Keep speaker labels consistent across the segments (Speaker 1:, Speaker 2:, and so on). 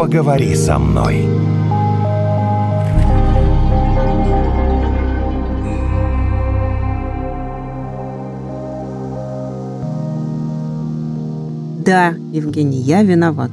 Speaker 1: Поговори со мной.
Speaker 2: Да, Евгений, я виноват.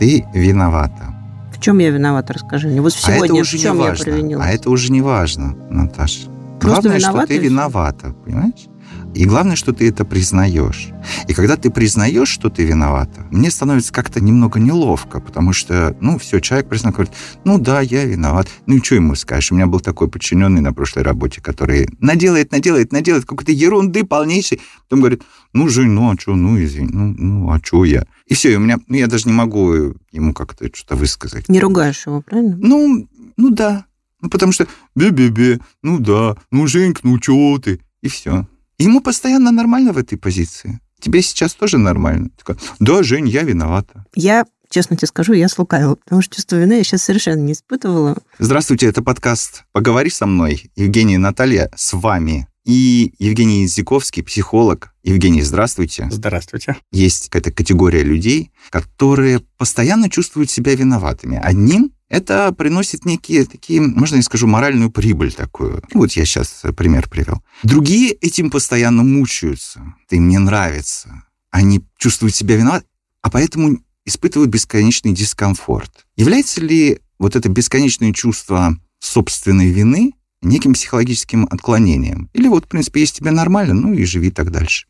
Speaker 3: Ты виновата.
Speaker 2: В чем я виновата, расскажи мне. Вот
Speaker 3: а это
Speaker 2: сегодня
Speaker 3: уже
Speaker 2: в чем
Speaker 3: не
Speaker 2: я
Speaker 3: важно.
Speaker 2: провинилась?
Speaker 3: А это уже не важно, Наташа.
Speaker 2: Просто
Speaker 3: главное,
Speaker 2: виновата
Speaker 3: что ты виновата, понимаешь? И главное, что ты это признаешь. И когда ты признаешь, что ты виновата, мне становится как-то немного неловко, потому что, ну, все, человек признал, говорит, ну да, я виноват. Ну и что ему скажешь? У меня был такой подчиненный на прошлой работе, который наделает, наделает, наделает какой-то ерунды полнейшей. Потом говорит, ну, Жень, ну, а что, ну, извини, ну, ну, а что я? И все, и у меня, ну, я даже не могу ему как-то что-то высказать.
Speaker 2: Не ругаешь его, правильно?
Speaker 3: Ну, ну да. Ну, потому что бе-бе-бе, ну да, ну, Женька, ну чего ты? И все. Ему постоянно нормально в этой позиции. Тебе сейчас тоже нормально. Такой, да, Жень, я виновата.
Speaker 2: Я, честно тебе скажу, я слукавила, потому что чувство вины я сейчас совершенно не испытывала.
Speaker 3: Здравствуйте, это подкаст «Поговори со мной». Евгений и Наталья с вами. И Евгений Зиковский, психолог. Евгений, здравствуйте.
Speaker 4: Здравствуйте.
Speaker 3: Есть какая-то категория людей, которые постоянно чувствуют себя виноватыми. Одним это приносит некие такие, можно я скажу, моральную прибыль такую. Вот я сейчас пример привел. Другие этим постоянно мучаются. Им не нравится. Они чувствуют себя виноват, а поэтому испытывают бесконечный дискомфорт. Является ли вот это бесконечное чувство собственной вины неким психологическим отклонением? Или вот, в принципе, если тебе нормально, ну и живи так дальше.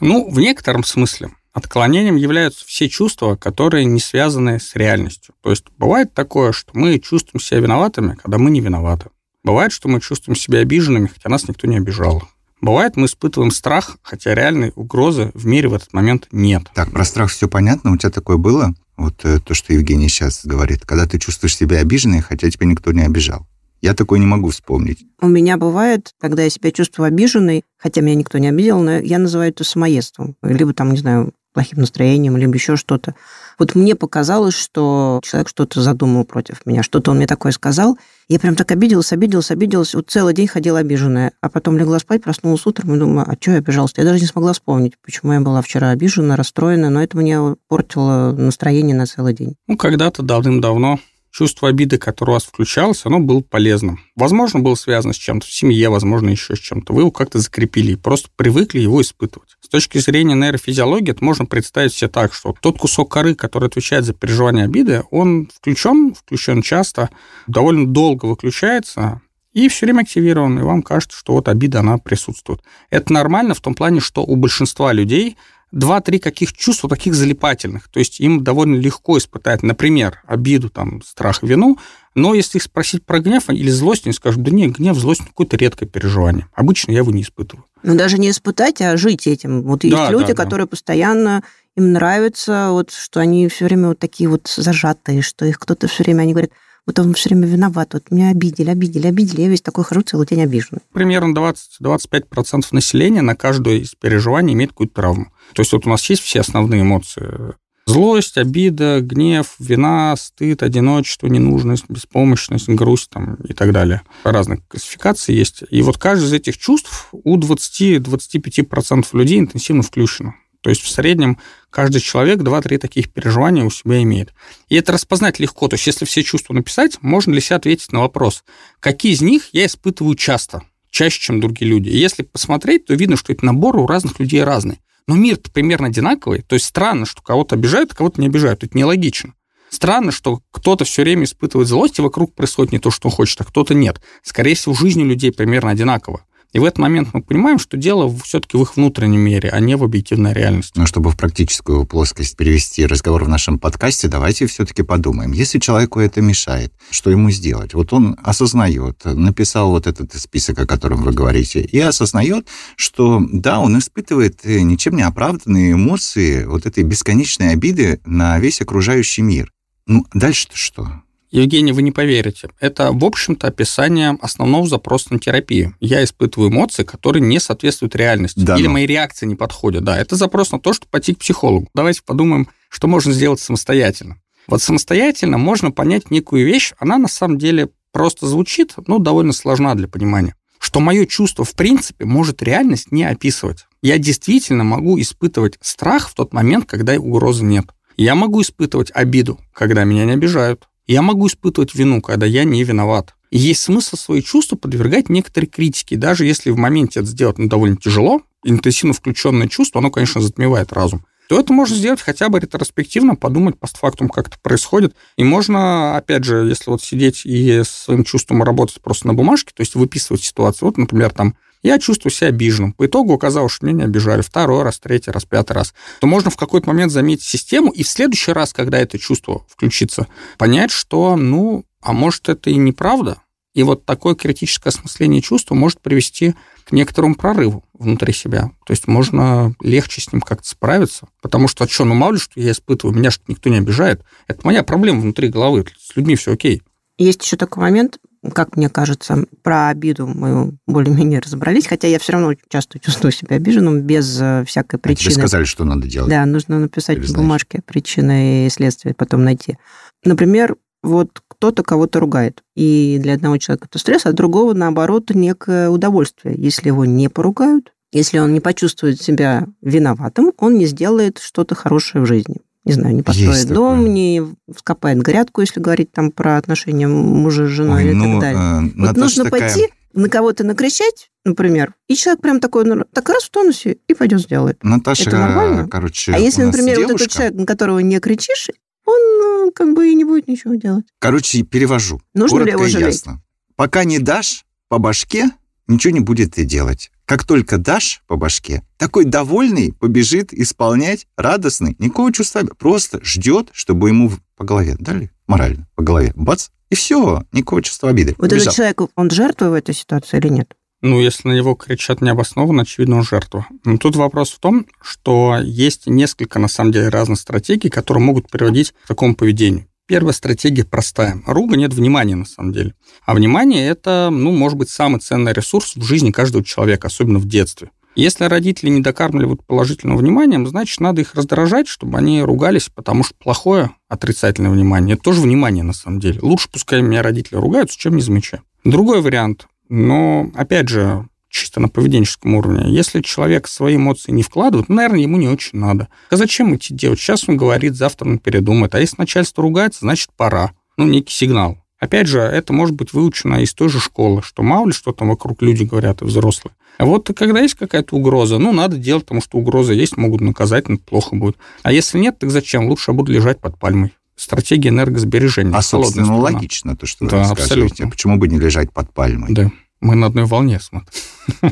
Speaker 4: Ну, в некотором смысле. Отклонением являются все чувства, которые не связаны с реальностью. То есть бывает такое, что мы чувствуем себя виноватыми, когда мы не виноваты. Бывает, что мы чувствуем себя обиженными, хотя нас никто не обижал. Бывает, мы испытываем страх, хотя реальной угрозы в мире в этот момент нет.
Speaker 3: Так, про страх все понятно. У тебя такое было? Вот э, то, что Евгений сейчас говорит. Когда ты чувствуешь себя обиженной, хотя тебя никто не обижал. Я такое не могу вспомнить.
Speaker 2: У меня бывает, когда я себя чувствую обиженной, хотя меня никто не обидел, но я называю это самоедством. Либо там, не знаю, плохим настроением, либо еще что-то. Вот мне показалось, что человек что-то задумал против меня, что-то он мне такое сказал. Я прям так обиделась, обиделась, обиделась. Вот целый день ходила обиженная. А потом легла спать, проснулась утром и думаю, а что я обижалась? Я даже не смогла вспомнить, почему я была вчера обижена, расстроена, но это мне портило настроение на целый день.
Speaker 4: Ну, когда-то давным-давно чувство обиды, которое у вас включалось, оно было полезным. Возможно, было связано с чем-то в семье, возможно, еще с чем-то. Вы его как-то закрепили и просто привыкли его испытывать. Точки зрения нейрофизиологии, это можно представить себе так, что тот кусок коры, который отвечает за переживание обиды, он включен, включен часто, довольно долго выключается, и все время активирован, и вам кажется, что вот обида, она присутствует. Это нормально в том плане, что у большинства людей два-три каких чувства таких залипательных. То есть им довольно легко испытать, например, обиду, там, страх, вину, но если их спросить про гнев или злость, они скажут, да нет, гнев, злость, какое-то редкое переживание. Обычно я его не испытываю.
Speaker 2: Ну, даже не испытать, а жить этим. Вот есть
Speaker 4: Да,
Speaker 2: люди,
Speaker 4: да, да.
Speaker 2: которые постоянно им нравится, вот, что они все время вот такие вот зажатые, что их кто-то все время, они говорят, вот он все время виноват, вот меня обидели, обидели, обидели, я весь такой хожу целый день обиженный.
Speaker 4: Примерно 20-25% населения на каждое из переживаний имеет какую-то травму. То есть вот у нас есть все основные эмоции. Злость, обида, гнев, вина, стыд, одиночество, ненужность, беспомощность, грусть там, и так далее. Разных классификаций есть. И вот каждый из этих чувств у 20-25% людей интенсивно включено. То есть в среднем каждый человек 2-3 таких переживания у себя имеет. И это распознать легко. То есть если все чувства написать, можно для себя ответить на вопрос, какие из них я испытываю часто, чаще, чем другие люди. И если посмотреть, то видно, что эти наборы у разных людей разные. Но мир-то примерно одинаковый. То есть странно, что кого-то обижают, а кого-то не обижают. Это нелогично. Странно, что кто-то все время испытывает злость, и вокруг происходит не то, что он хочет, а кто-то нет. Скорее всего, жизнь у людей примерно одинакова. И в этот момент мы понимаем, что дело все-таки в их внутреннем мире, а не в объективной реальности.
Speaker 3: Но чтобы в практическую плоскость перевести разговор в нашем подкасте, давайте все-таки подумаем. Если человеку это мешает, что ему сделать? Вот он осознает, написал вот этот список, о котором вы говорите, и осознает, что да, он испытывает э, ничем не оправданные эмоции вот этой бесконечной обиды на весь окружающий мир. Ну, дальше-то что?
Speaker 4: Евгений, вы не поверите. Это, в общем-то, описание основного запроса на терапию. Я испытываю эмоции, которые не соответствуют реальности.
Speaker 3: Да
Speaker 4: или
Speaker 3: ну.
Speaker 4: мои реакции не подходят. Да, это запрос на то, чтобы пойти к психологу. Давайте подумаем, что можно сделать самостоятельно. Вот самостоятельно можно понять некую вещь, она на самом деле просто звучит, но довольно сложна для понимания. Что мое чувство, в принципе, может реальность не описывать. Я действительно могу испытывать страх в тот момент, когда угрозы нет. Я могу испытывать обиду, когда меня не обижают. Я могу испытывать вину, когда я не виноват. И есть смысл свои чувства подвергать некоторой критике, даже если в моменте это сделать ну, довольно тяжело, интенсивно включенное чувство, оно, конечно, затмевает разум то это можно сделать хотя бы ретроспективно, подумать постфактум, как это происходит. И можно, опять же, если вот сидеть и с своим чувством работать просто на бумажке, то есть выписывать ситуацию. Вот, например, там, я чувствую себя обиженным. По итогу оказалось, что меня не обижали второй раз, третий раз, пятый раз. То можно в какой-то момент заметить систему и в следующий раз, когда это чувство включится, понять, что, ну, а может, это и неправда, и вот такое критическое осмысление чувства может привести к некоторому прорыву внутри себя. То есть можно легче с ним как-то справиться. Потому что, а что, ну мало ли, что я испытываю, меня что никто не обижает. Это моя проблема внутри головы. С людьми все окей.
Speaker 2: Есть еще такой момент, как мне кажется, про обиду мы более-менее разобрались, хотя я все равно часто чувствую себя обиженным без э, всякой причины.
Speaker 3: А тебе сказали, что надо делать.
Speaker 2: Да, нужно написать в бумажке причины и следствия, потом найти. Например, вот кто-то кого-то ругает. И для одного человека это стресс, а другого, наоборот, некое удовольствие. Если его не поругают, если он не почувствует себя виноватым, он не сделает что-то хорошее в жизни. Не знаю, не построит дом, такое. не вскопает грядку, если говорить там про отношения мужа с женой Ой, и ну, так далее. Э, вот нужно такая... пойти на кого-то накричать, например, и человек прям такой, ну, так раз в тонусе и пойдет сделает.
Speaker 3: Наташа, Это нормально? короче,
Speaker 2: А если, например, девушка... вот этот человек, на которого не кричишь, он э, как бы и не будет ничего делать.
Speaker 3: Короче, перевожу. Нужно Коротко ли его жалеть? ясно. Пока не дашь по башке, ничего не будет и делать. Как только дашь по башке, такой довольный побежит исполнять, радостный, никакого чувства, просто ждет, чтобы ему по голове дали, морально, по голове, бац, и все, никакого чувства обиды.
Speaker 2: Вот Побежал. этот человек, он жертва в этой ситуации или нет?
Speaker 4: Ну, если на него кричат необоснованно, очевидно, он жертва. Но тут вопрос в том, что есть несколько, на самом деле, разных стратегий, которые могут приводить к такому поведению. Первая стратегия простая. Руга нет внимания, на самом деле. А внимание – это, ну, может быть, самый ценный ресурс в жизни каждого человека, особенно в детстве. Если родители не докармливают положительным вниманием, значит, надо их раздражать, чтобы они ругались, потому что плохое отрицательное внимание – это тоже внимание, на самом деле. Лучше пускай меня родители ругаются, чем не замечают. Другой вариант но, опять же, чисто на поведенческом уровне. Если человек свои эмоции не вкладывает, ну, наверное, ему не очень надо. А зачем идти делать? Сейчас он говорит, завтра он передумает. А если начальство ругается, значит, пора. Ну, некий сигнал. Опять же, это может быть выучено из той же школы, что мало ли что там вокруг люди говорят и взрослые. А вот когда есть какая-то угроза, ну, надо делать, потому что угроза есть, могут наказать, но плохо будет. А если нет, так зачем? Лучше буду лежать под пальмой стратегия энергосбережения.
Speaker 3: А, собственно, страна. логично то, что вы да, Абсолютно. Почему бы не лежать под пальмой?
Speaker 4: Да. Мы на одной волне смотрим.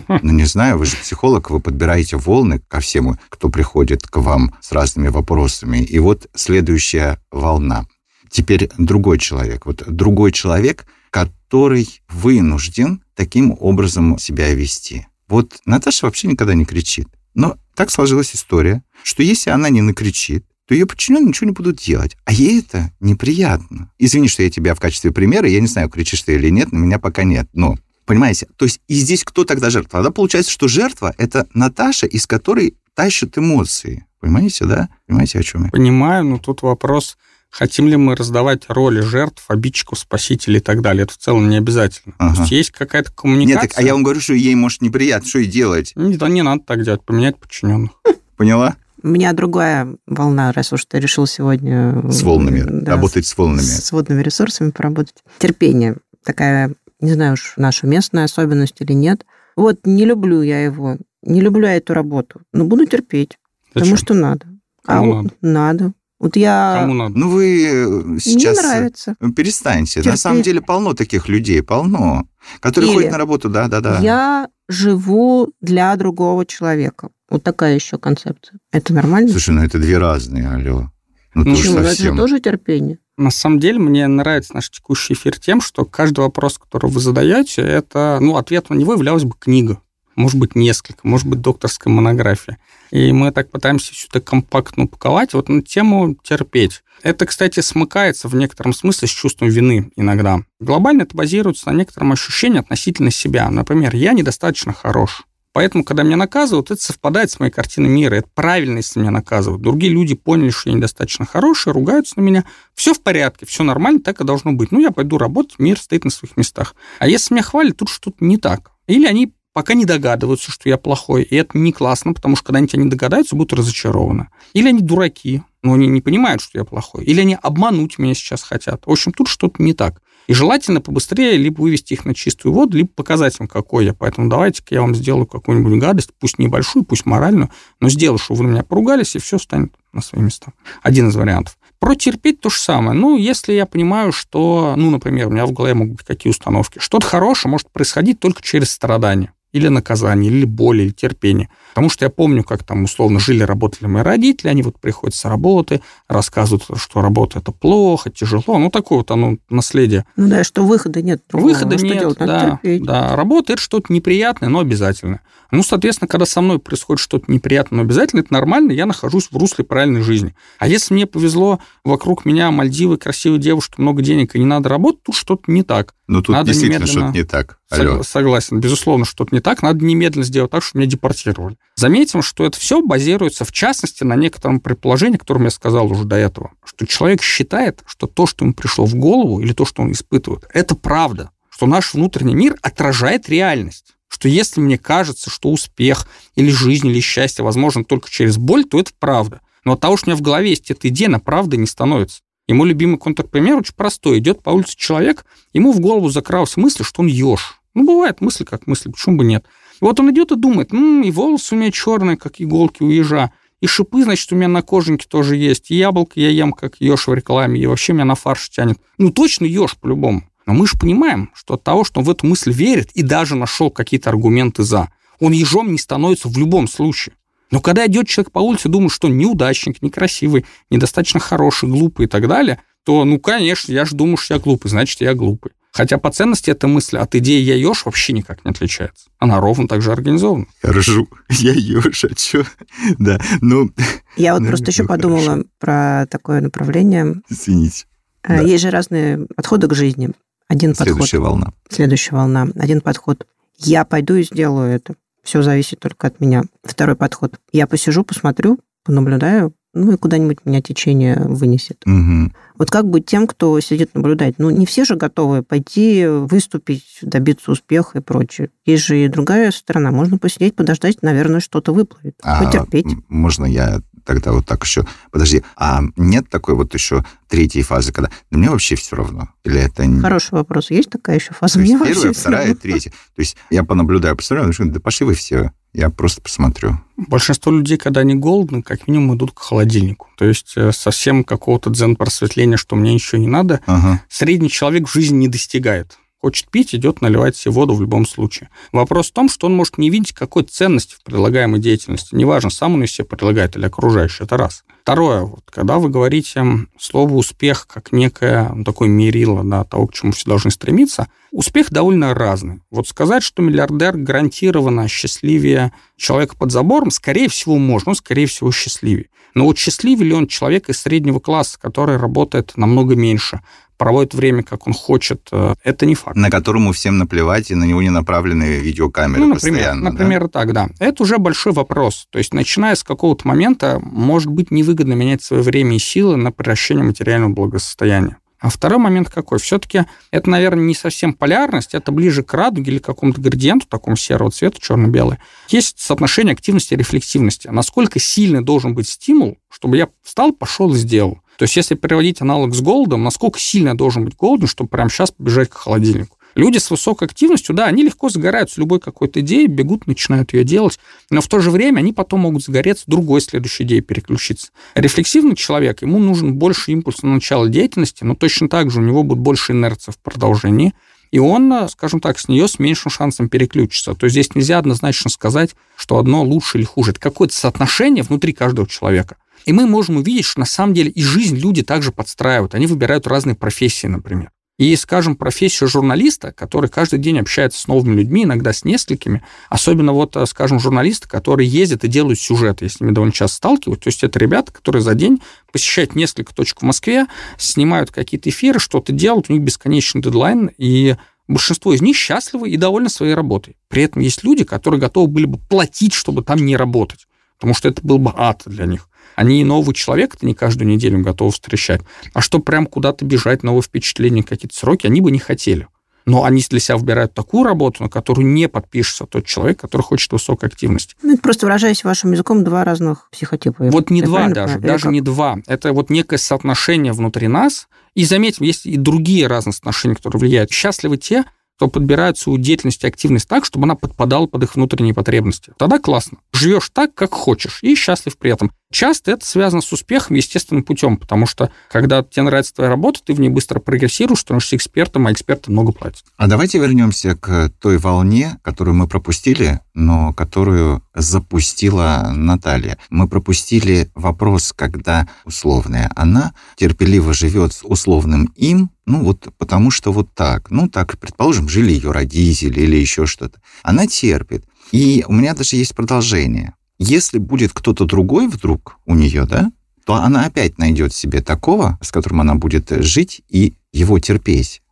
Speaker 3: Ну, не знаю, вы же психолог, вы подбираете волны ко всему, кто приходит к вам с разными вопросами. И вот следующая волна. Теперь другой человек. Вот другой человек, который вынужден таким образом себя вести. Вот Наташа вообще никогда не кричит. Но так сложилась история, что если она не накричит, то ее подчиненные ничего не будут делать. А ей это неприятно. Извини, что я тебя в качестве примера, я не знаю, кричишь ты или нет, на меня пока нет. Но Понимаете? То есть и здесь кто тогда жертва? Тогда получается, что жертва — это Наташа, из которой тащат эмоции. Понимаете, да? Понимаете, о чем я?
Speaker 4: Понимаю, но тут вопрос, хотим ли мы раздавать роли жертв, обидчиков, спасителей и так далее. Это в целом не обязательно. Ага. То есть есть какая-то коммуникация. Нет,
Speaker 3: так, а я вам говорю, что ей, может, неприятно, что ей делать?
Speaker 4: Нет, да не надо так делать, поменять подчиненных.
Speaker 3: Поняла?
Speaker 2: У меня другая волна, раз уж ты решил сегодня...
Speaker 3: С волнами, да, работать с волнами.
Speaker 2: С водными ресурсами поработать. Терпение. Такая, не знаю уж, наша местная особенность или нет. Вот не люблю я его, не люблю я эту работу, но буду терпеть, Зачем? потому что надо.
Speaker 4: Кому а надо?
Speaker 2: Надо. Вот я...
Speaker 3: Кому надо? Ну, вы сейчас... Не нравится. Перестаньте. Терпеть. На самом деле полно таких людей, полно, которые Или ходят на работу, да-да-да.
Speaker 2: Я живу для другого человека. Вот такая еще концепция. Это нормально?
Speaker 3: Слушай, ну это две разные, алло.
Speaker 2: Ну, ну почему? Совсем... Это же тоже терпение.
Speaker 4: На самом деле, мне нравится наш текущий эфир тем, что каждый вопрос, который вы задаете, это, ну, ответ на него являлась бы книга. Может быть, несколько, может быть, докторская монография. И мы так пытаемся все это компактно упаковать вот на тему терпеть. Это, кстати, смыкается в некотором смысле с чувством вины иногда. Глобально это базируется на некотором ощущении относительно себя. Например, я недостаточно хорош. Поэтому, когда меня наказывают, это совпадает с моей картиной мира. Это правильно, если меня наказывают. Другие люди поняли, что я недостаточно хороший, ругаются на меня. Все в порядке, все нормально, так и должно быть. Ну, я пойду работать, мир стоит на своих местах. А если меня хвалят, тут что-то не так. Или они пока не догадываются, что я плохой. И это не классно, потому что когда они догадаются, будут разочарованы. Или они дураки, но они не понимают, что я плохой. Или они обмануть меня сейчас хотят. В общем, тут что-то не так. И желательно побыстрее либо вывести их на чистую воду, либо показать им, какой я. Поэтому давайте-ка я вам сделаю какую-нибудь гадость, пусть небольшую, пусть моральную, но сделаю, чтобы вы на меня поругались, и все станет на свои места. Один из вариантов. Про терпеть то же самое. Ну, если я понимаю, что, ну, например, у меня в голове могут быть какие установки. Что-то хорошее может происходить только через страдания или наказание, или боль, или терпение. Потому что я помню, как там условно жили, работали мои родители, они вот приходят с работы, рассказывают, что работа это плохо, тяжело, ну такое вот оно наследие.
Speaker 2: Ну да, что выхода нет.
Speaker 4: Другого. Выхода ну, нет, делать? да, да. Работа это что-то неприятное, но обязательное. Ну, соответственно, когда со мной происходит что-то неприятное, но обязательно, это нормально, я нахожусь в русле правильной жизни. А если мне повезло, вокруг меня Мальдивы, красивые девушки, много денег, и не надо работать, тут что-то не так.
Speaker 3: Ну, тут надо действительно что-то не так.
Speaker 4: Алло. Согласен, безусловно, что-то не так. Надо немедленно сделать так, чтобы меня депортировали. Заметим, что это все базируется, в частности, на некотором предположении, которое я сказал уже до этого, что человек считает, что то, что ему пришло в голову, или то, что он испытывает, это правда, что наш внутренний мир отражает реальность что если мне кажется, что успех или жизнь, или счастье возможен только через боль, то это правда. Но от того, что у меня в голове есть эта идея, на правда не становится. И мой любимый контрпример очень простой. Идет по улице человек, ему в голову закралась мысль, что он еж. Ну, бывает мысль как мысль, почему бы нет. И вот он идет и думает, ну, и волосы у меня черные, как иголки у ежа, и шипы, значит, у меня на кожанке тоже есть, и яблоко я ем, как еж в рекламе, и вообще меня на фарш тянет. Ну, точно еж по-любому. Но мы же понимаем, что от того, что он в эту мысль верит и даже нашел какие-то аргументы «за», он ежом не становится в любом случае. Но когда идет человек по улице, думает, что неудачник, некрасивый, недостаточно хороший, глупый и так далее, то, ну, конечно, я же думаю, что я глупый, значит, я глупый. Хотя по ценности эта мысль от идеи «я еж» вообще никак не отличается. Она ровно так же организована.
Speaker 3: Я ржу. Я еж, а что? Да, ну...
Speaker 2: Я вот ну, просто еще подумала про такое направление.
Speaker 3: Извините.
Speaker 2: А, есть же разные подходы к жизни. Один
Speaker 3: Следующая
Speaker 2: подход.
Speaker 3: волна.
Speaker 2: Следующая волна. Один подход. Я пойду и сделаю это. Все зависит только от меня. Второй подход. Я посижу, посмотрю, понаблюдаю, ну и куда-нибудь меня течение вынесет.
Speaker 3: Угу.
Speaker 2: Вот как быть тем, кто сидит наблюдать? Ну, не все же готовы пойти, выступить, добиться успеха и прочее. Есть же и другая сторона. Можно посидеть, подождать, наверное, что-то выплывет. А Потерпеть.
Speaker 3: Можно я тогда вот так еще... Подожди, а нет такой вот еще третьей фазы, когда да мне вообще все равно? Или это...
Speaker 2: Хороший вопрос. Есть такая еще фаза? То
Speaker 3: есть мне первая, вторая, третья. То есть я понаблюдаю, посмотрю, да пошли вы все, я просто посмотрю.
Speaker 4: Большинство людей, когда они голодны, как минимум идут к холодильнику. То есть э, совсем какого-то дзен-просветления, что мне ничего не надо, ага. средний человек в жизни не достигает. Хочет пить, идет наливать себе воду в любом случае. Вопрос в том, что он может не видеть какой ценности в предлагаемой деятельности. Неважно, сам он ее себе предлагает или окружающий. Это раз. Второе, вот, когда вы говорите слово «успех» как некое ну, такое мерило да, того, к чему все должны стремиться, успех довольно разный. Вот сказать, что миллиардер гарантированно счастливее человека под забором, скорее всего, можно, скорее всего, счастливее. Но вот счастливее ли он человек из среднего класса, который работает намного меньше, проводит время, как он хочет, э, это не факт.
Speaker 3: На которому всем наплевать, и на него не направлены видеокамеры ну,
Speaker 4: например,
Speaker 3: постоянно.
Speaker 4: Например, да? так, да. Это уже большой вопрос. То есть, начиная с какого-то момента, может быть невыгодно менять свое время и силы на превращение материального благосостояния. А второй момент какой? Все-таки это, наверное, не совсем полярность, это ближе к радуге или к какому-то градиенту, такому серого цвета, черно-белый. Есть соотношение активности и рефлексивности. Насколько сильный должен быть стимул, чтобы я встал, пошел и сделал. То есть, если приводить аналог с голодом, насколько сильно должен быть голоден, чтобы прямо сейчас побежать к холодильнику. Люди с высокой активностью, да, они легко загораются любой какой-то идеей, бегут, начинают ее делать, но в то же время они потом могут загореться другой следующей идеей переключиться. Рефлексивный человек, ему нужен больше импульса на начало деятельности, но точно так же у него будет больше инерции в продолжении, и он, скажем так, с нее с меньшим шансом переключится. То есть здесь нельзя однозначно сказать, что одно лучше или хуже. Это какое-то соотношение внутри каждого человека. И мы можем увидеть, что на самом деле и жизнь люди также подстраивают. Они выбирают разные профессии, например. И, скажем, профессию журналиста, который каждый день общается с новыми людьми, иногда с несколькими, особенно вот, скажем, журналисты, которые ездят и делают сюжеты, я с ними довольно часто сталкиваюсь, то есть это ребята, которые за день посещают несколько точек в Москве, снимают какие-то эфиры, что-то делают, у них бесконечный дедлайн, и большинство из них счастливы и довольны своей работой. При этом есть люди, которые готовы были бы платить, чтобы там не работать, потому что это был бы ад для них. Они и нового человека-то не каждую неделю готовы встречать. А что прям куда-то бежать, новые впечатления, какие-то сроки, они бы не хотели. но они для себя выбирают такую работу, на которую не подпишется тот человек, который хочет высокой активности.
Speaker 2: Ну, это просто выражаясь вашим языком, два разных психотипа.
Speaker 4: Вот не два даже, понимаю? даже не два. Это вот некое соотношение внутри нас. И заметим, есть и другие разные отношения, которые влияют. Счастливы те, то подбирают свою деятельность и активность так, чтобы она подпадала под их внутренние потребности. Тогда классно. Живешь так, как хочешь, и счастлив при этом. Часто это связано с успехом естественным путем, потому что когда тебе нравится твоя работа, ты в ней быстро прогрессируешь, становишься экспертом, а эксперты много платят.
Speaker 3: А давайте вернемся к той волне, которую мы пропустили, но которую запустила Наталья. Мы пропустили вопрос, когда условная она терпеливо живет с условным им, ну вот потому что вот так, ну так, предположим, жили ее родители или еще что-то. Она терпит. И у меня даже есть продолжение. Если будет кто-то другой вдруг у нее, да, то она опять найдет себе такого, с которым она будет жить и его терпеть.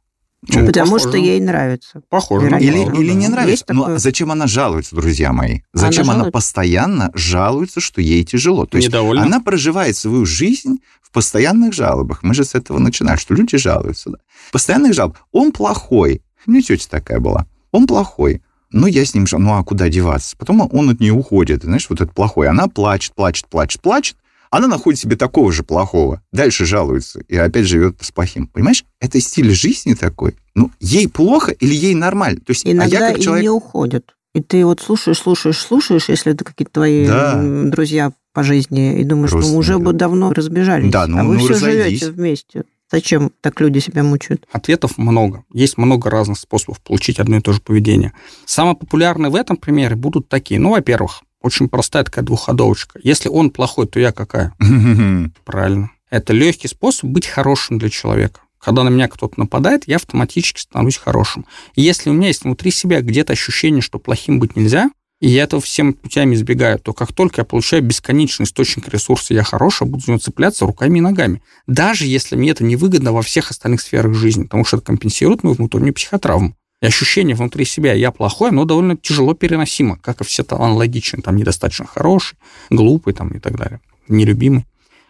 Speaker 2: Ну, Потому похоже. что ей нравится.
Speaker 4: Похоже.
Speaker 3: Или, или не нравится. Но такое... зачем она жалуется, друзья мои? Зачем она, она постоянно жалуется, что ей тяжело? То есть Недовольна. она проживает свою жизнь в постоянных жалобах. Мы же с этого начинаем, что люди жалуются. Да? Постоянных жалоб. Он плохой. У меня тетя такая была. Он плохой. Ну, я с ним, ну, а куда деваться? Потом он от нее уходит, знаешь, вот этот плохой. Она плачет, плачет, плачет, плачет. Она находит себе такого же плохого. Дальше жалуется и опять живет с плохим. Понимаешь? Это стиль жизни такой. Ну, ей плохо или ей нормально? То есть,
Speaker 2: Иногда
Speaker 3: а я как человек...
Speaker 2: и не уходят. И ты вот слушаешь, слушаешь, слушаешь, если это какие-то твои да. друзья по жизни, и думаешь, ну, уже бы давно разбежались. Да, ну, а вы ну, все разойдись. живете вместе. Зачем так люди себя мучают?
Speaker 4: Ответов много. Есть много разных способов получить одно и то же поведение. Самые популярные в этом примере будут такие. Ну, во-первых, очень простая такая двухходовочка. Если он плохой, то я какая? Правильно. Это легкий способ быть хорошим для человека. Когда на меня кто-то нападает, я автоматически становлюсь хорошим. И если у меня есть внутри себя где-то ощущение, что плохим быть нельзя, и я этого всем путями избегаю, то как только я получаю бесконечный источник ресурса, я хороший, буду за него цепляться руками и ногами. Даже если мне это невыгодно во всех остальных сферах жизни, потому что это компенсирует мою внутреннюю психотравму. И ощущение внутри себя «я плохой», оно довольно тяжело переносимо, как и все аналогичные, там, недостаточно хороший, глупый там, и так далее, нелюбимый.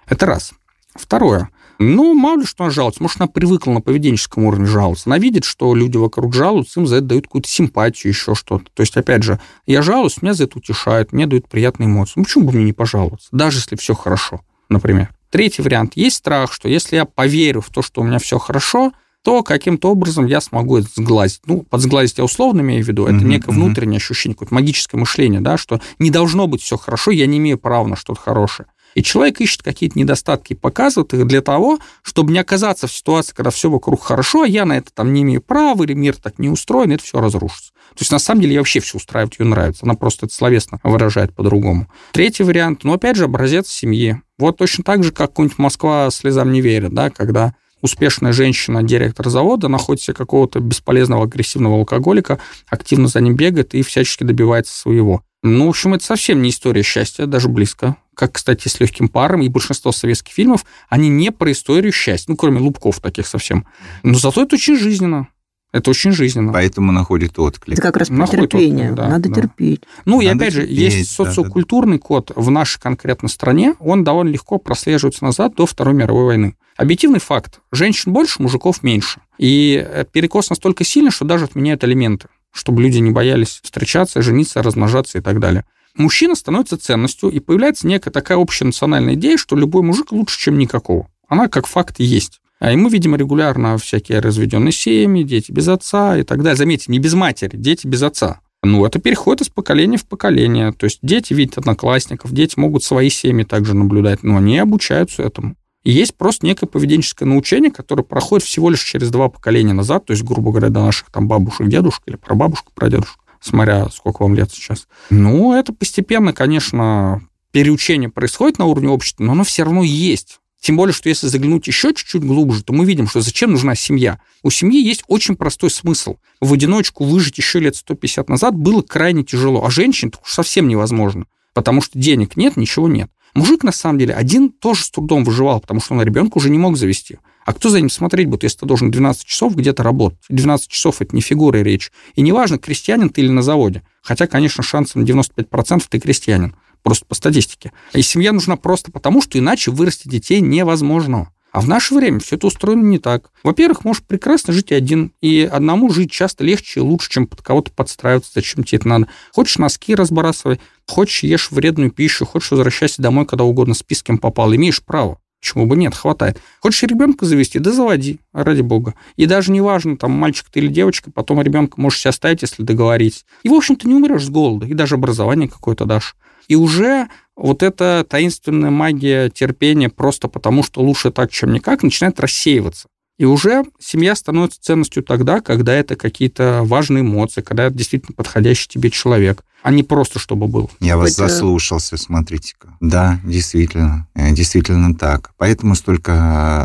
Speaker 4: Это раз. Второе. Ну, мало ли что она жалуется. Может, она привыкла на поведенческом уровне жаловаться. Она видит, что люди вокруг жалуются, им за это дают какую-то симпатию, еще что-то. То есть, опять же, я жалуюсь, меня за это утешают, мне дают приятные эмоции. Ну, почему бы мне не пожаловаться? Даже если все хорошо, например. Третий вариант. Есть страх, что если я поверю в то, что у меня все хорошо, то каким-то образом я смогу это сглазить. Ну, под сглазить я условно имею в виду, это mm-hmm. некое внутреннее ощущение, какое-то магическое мышление, да, что не должно быть все хорошо, я не имею права на что-то хорошее. И человек ищет какие-то недостатки и показывает их для того, чтобы не оказаться в ситуации, когда все вокруг хорошо, а я на это там не имею права, или мир так не устроен, это все разрушится. То есть, на самом деле, я вообще все устраивать ее нравится. Она просто это словесно выражает по-другому. Третий вариант, ну, опять же, образец семьи. Вот точно так же, как какой-нибудь Москва слезам не верит, да, когда успешная женщина, директор завода, находит себе какого-то бесполезного агрессивного алкоголика, активно за ним бегает и всячески добивается своего. Ну, в общем, это совсем не история счастья, даже близко. Как, кстати, с легким паром, и большинство советских фильмов, они не про историю счастья, ну, кроме Лубков таких совсем. Но зато это очень жизненно. Это очень жизненно.
Speaker 3: Поэтому находит отклик.
Speaker 2: Это как раз про терпение. Да, Надо да. терпеть.
Speaker 4: Ну, Надо и опять терпеть, же, есть социокультурный да, да. код в нашей конкретной стране, он довольно легко прослеживается назад до Второй мировой войны. Объективный факт. Женщин больше, мужиков меньше. И э, перекос настолько сильный, что даже отменяют элементы, чтобы люди не боялись встречаться, жениться, размножаться и так далее. Мужчина становится ценностью, и появляется некая такая общая национальная идея, что любой мужик лучше, чем никакого. Она как факт есть. А и мы видим регулярно всякие разведенные семьи, дети без отца и так далее. Заметьте, не без матери, дети без отца. Ну, это переход из поколения в поколение. То есть дети видят одноклассников, дети могут свои семьи также наблюдать, но они обучаются этому. И есть просто некое поведенческое научение, которое проходит всего лишь через два поколения назад, то есть, грубо говоря, до наших там бабушек, дедушек или прабабушек, прадедушек, смотря сколько вам лет сейчас. Ну, это постепенно, конечно, переучение происходит на уровне общества, но оно все равно есть. Тем более, что если заглянуть еще чуть-чуть глубже, то мы видим, что зачем нужна семья. У семьи есть очень простой смысл. В одиночку выжить еще лет 150 назад было крайне тяжело, а женщин уж совсем невозможно, потому что денег нет, ничего нет. Мужик, на самом деле, один тоже с трудом выживал, потому что он ребенка уже не мог завести. А кто за ним смотреть будет, если ты должен 12 часов где-то работать? 12 часов – это не фигура речь. И неважно, крестьянин ты или на заводе. Хотя, конечно, шансом на 95% ты крестьянин. Просто по статистике. И семья нужна просто потому, что иначе вырастить детей невозможно. А в наше время все это устроено не так. Во-первых, можешь прекрасно жить один, и одному жить часто легче и лучше, чем под кого-то подстраиваться, зачем тебе это надо. Хочешь носки разбрасывай, хочешь ешь вредную пищу, хочешь возвращайся домой, когда угодно, с кем попал, имеешь право. Почему бы нет, хватает. Хочешь ребенка завести, да заводи, ради бога. И даже неважно, там, мальчик ты или девочка, потом ребенка можешь себе оставить, если договоритесь. И, в общем-то, не умрешь с голода, и даже образование какое-то дашь. И уже вот эта таинственная магия терпения просто потому, что лучше так, чем никак, начинает рассеиваться. И уже семья становится ценностью тогда, когда это какие-то важные эмоции, когда это действительно подходящий тебе человек, а не просто чтобы был.
Speaker 3: Я вас это... заслушался, смотрите-ка. Да, действительно, э, действительно так. Поэтому столько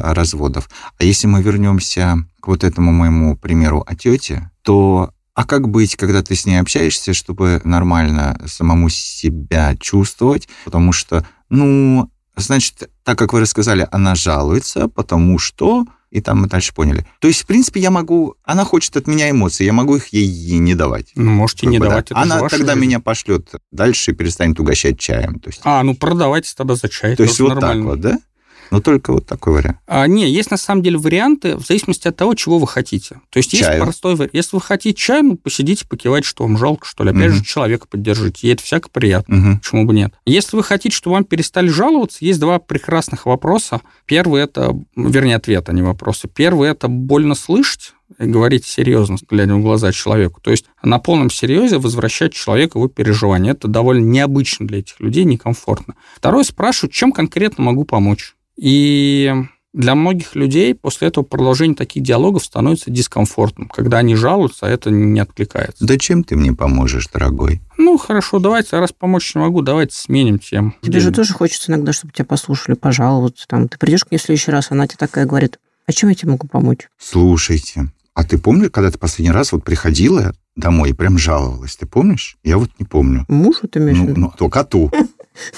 Speaker 3: э, разводов. А если мы вернемся к вот этому моему примеру о тете, то а как быть, когда ты с ней общаешься, чтобы нормально самому себя чувствовать? Потому что, ну, значит, так как вы рассказали, она жалуется, потому что... И там мы дальше поняли. То есть, в принципе, я могу... Она хочет от меня эмоции, я могу их ей не давать.
Speaker 4: Ну, можете как не бы, давать.
Speaker 3: Да. Она тогда жизнь. меня пошлет дальше и перестанет угощать чаем. То есть...
Speaker 4: А, ну продавайте тогда за чай.
Speaker 3: То есть вот нормально. так вот, да? Но только вот такой вариант.
Speaker 4: А, не, есть на самом деле варианты в зависимости от того, чего вы хотите. То есть Чаю. есть простой вариант. Если вы хотите чай, ну, посидите, покивайте, что вам жалко, что ли. Опять угу. же, человека поддержите. И это всяко приятно. Угу. Почему бы нет? Если вы хотите, чтобы вам перестали жаловаться, есть два прекрасных вопроса. Первый это, вернее, ответ, а не вопросы. Первый это больно слышать, и говорить серьезно, глядя в глаза человеку. То есть на полном серьезе возвращать человека в его переживания. Это довольно необычно для этих людей, некомфортно. Второе, спрашиваю, чем конкретно могу помочь. И для многих людей после этого продолжение таких диалогов становится дискомфортным. Когда они жалуются, а это не откликается.
Speaker 3: Да чем ты мне поможешь, дорогой?
Speaker 4: Ну, хорошо, давайте, раз помочь не могу, давайте сменим тему.
Speaker 2: Тебе же тоже хочется иногда, чтобы тебя послушали, пожаловаться. Там, ты придешь к ней в следующий раз, она тебе такая говорит, а чем я тебе могу помочь?
Speaker 3: Слушайте, а ты помнишь, когда ты последний раз вот приходила домой и прям жаловалась? Ты помнишь? Я вот не помню.
Speaker 2: Мужу ты имеешь
Speaker 3: ну, ну, то коту.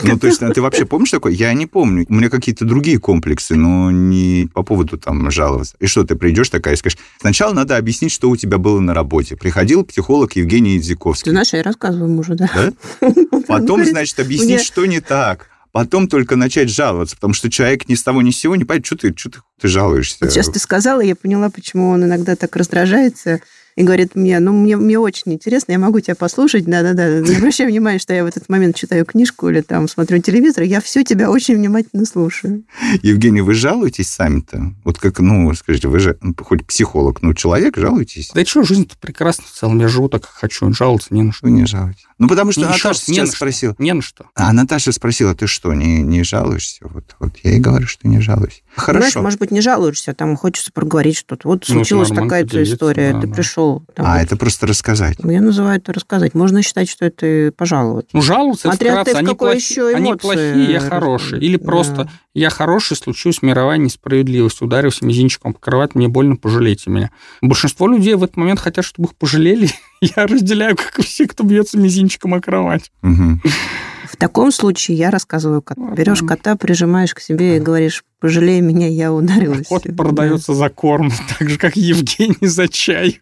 Speaker 3: Ну, то есть, ты вообще помнишь такое? Я не помню. У меня какие-то другие комплексы, но не по поводу там жаловаться. И что, ты придешь такая и скажешь, сначала надо объяснить, что у тебя было на работе. Приходил психолог Евгений Идзиковский.
Speaker 2: Ты знаешь, я рассказываю мужу, да.
Speaker 3: Да? Потом, значит, объяснить, что не так потом только начать жаловаться, потому что человек ни с того ни с сего не понимает, что ты, что ты, ты жалуешься.
Speaker 2: Вот сейчас ты сказала, я поняла, почему он иногда так раздражается и говорит мне, ну, мне, мне очень интересно, я могу тебя послушать, да-да-да, не обращай внимания, что я в этот момент читаю книжку или там смотрю телевизор, я все тебя очень внимательно слушаю.
Speaker 3: Евгений, вы жалуетесь сами-то? Вот как, ну, скажите, вы же ну, хоть психолог, но человек, жалуетесь?
Speaker 4: Да что, жизнь-то прекрасна в целом, я живу так, как хочу, жаловаться не на что.
Speaker 3: Вы не жалуетесь. Ну, потому что не Наташа сейчас не спросила.
Speaker 4: Не на что.
Speaker 3: А Наташа спросила, ты что, не, не жалуешься? Вот, вот я ей говорю, что не жалуюсь. Хорошо.
Speaker 2: Знаешь, может быть, не жалуешься, там хочется проговорить что-то. Вот ну, случилась такая-то история, да, ты да. пришел.
Speaker 3: Там, а, вот. это просто рассказать.
Speaker 2: Я называю это рассказать. Можно считать, что это пожаловаться.
Speaker 4: Ну, жаловаться, Смотря это ты они, плохи, еще они плохие, я хороший. Или да. просто я хороший, случилась мировая несправедливость, ударился мизинчиком по кровати, мне больно, пожалейте меня. Большинство людей в этот момент хотят, чтобы их пожалели. Я разделяю, как все, кто бьется мизинчиком о кровать.
Speaker 2: В таком случае я рассказываю коту. Берешь кота, прижимаешь к себе и говоришь, пожалей меня, я ударилась.
Speaker 4: Кот продается за корм, так же, как Евгений за чай.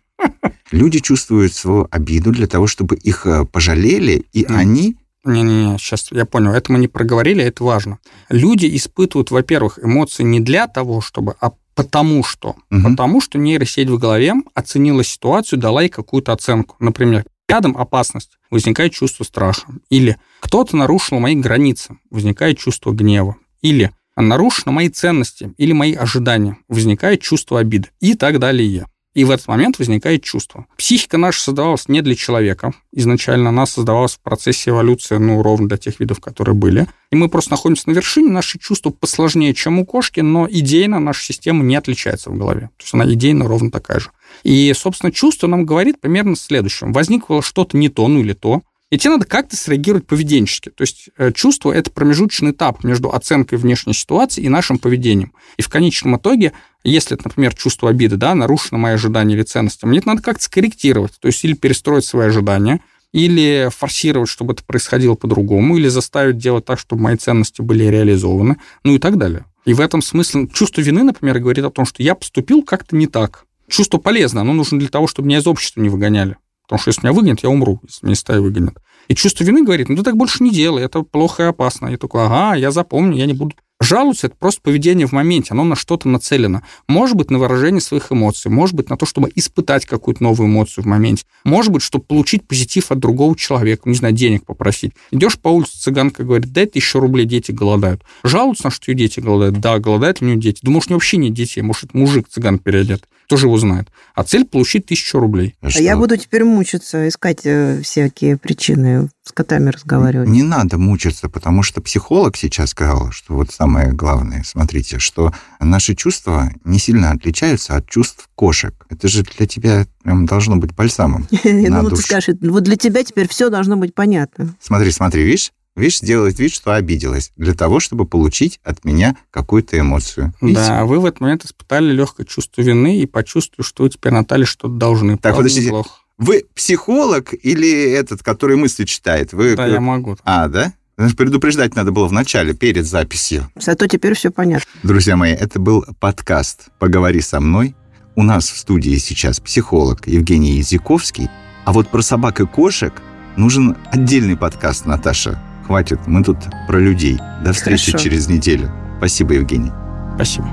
Speaker 3: Люди чувствуют свою обиду для того, чтобы их э, пожалели, и они
Speaker 4: не-не-не, сейчас я понял, это мы не проговорили, это важно. Люди испытывают, во-первых, эмоции не для того, чтобы, а потому что. Угу. Потому что нейросеть в голове оценила ситуацию, дала ей какую-то оценку. Например, рядом опасность, возникает чувство страха. Или кто-то нарушил мои границы, возникает чувство гнева. Или нарушены мои ценности или мои ожидания, возникает чувство обиды и так далее. И в этот момент возникает чувство. Психика наша создавалась не для человека. Изначально она создавалась в процессе эволюции, ну, ровно для тех видов, которые были. И мы просто находимся на вершине. Наши чувства посложнее, чем у кошки, но идейно наша система не отличается в голове. То есть она идейно ровно такая же. И, собственно, чувство нам говорит примерно следующее. Возникло что-то не то, ну или то, и тебе надо как-то среагировать поведенчески. То есть э, чувство – это промежуточный этап между оценкой внешней ситуации и нашим поведением. И в конечном итоге, если например, чувство обиды, да, нарушено мои ожидания или ценности, мне это надо как-то скорректировать. То есть или перестроить свои ожидания, или форсировать, чтобы это происходило по-другому, или заставить делать так, чтобы мои ценности были реализованы, ну и так далее. И в этом смысле чувство вины, например, говорит о том, что я поступил как-то не так. Чувство полезно, оно нужно для того, чтобы меня из общества не выгоняли. Потому что если меня выгонят, я умру, если меня стая выгонят. И чувство вины говорит, ну ты так больше не делай, это плохо и опасно. Я такой, ага, я запомню, я не буду Жалуются – это просто поведение в моменте, оно на что-то нацелено. Может быть, на выражение своих эмоций, может быть, на то, чтобы испытать какую-то новую эмоцию в моменте, может быть, чтобы получить позитив от другого человека, не знаю, денег попросить. Идешь по улице, цыганка говорит, дай тысячу рублей, дети голодают. Жалуются, на что ее дети голодают? Да, голодают ли у нее дети? Да, может, у нее вообще нет детей, может, мужик цыган переодет. Кто же его знает? А цель – получить тысячу рублей.
Speaker 2: А, а я буду теперь мучиться, искать э, всякие причины, с котами разговаривать.
Speaker 3: Не надо мучиться, потому что психолог сейчас сказал, что вот самое главное, смотрите, что наши чувства не сильно отличаются от чувств кошек. Это же для тебя должно быть бальзамом.
Speaker 2: Ну, вот ты скажешь, вот для тебя теперь все должно быть понятно.
Speaker 3: Смотри, смотри, видишь? Видишь, делает вид, что обиделась, для того, чтобы получить от меня какую-то эмоцию.
Speaker 4: Видите? Да, вы в этот момент испытали легкое чувство вины и почувствовали, что вы теперь Наталье что-то должны.
Speaker 3: Так, Правда, подождите, неплохо. вы психолог или этот, который мысли читает? Вы...
Speaker 4: Да, я могу.
Speaker 3: А, да? Предупреждать надо было в начале, перед записью.
Speaker 2: Зато теперь все понятно.
Speaker 3: Друзья мои, это был подкаст «Поговори со мной». У нас в студии сейчас психолог Евгений Языковский. А вот про собак и кошек нужен отдельный подкаст, Наташа хватит. Мы тут про людей. До встречи Хорошо. через неделю. Спасибо, Евгений.
Speaker 4: Спасибо.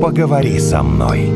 Speaker 1: Поговори со мной.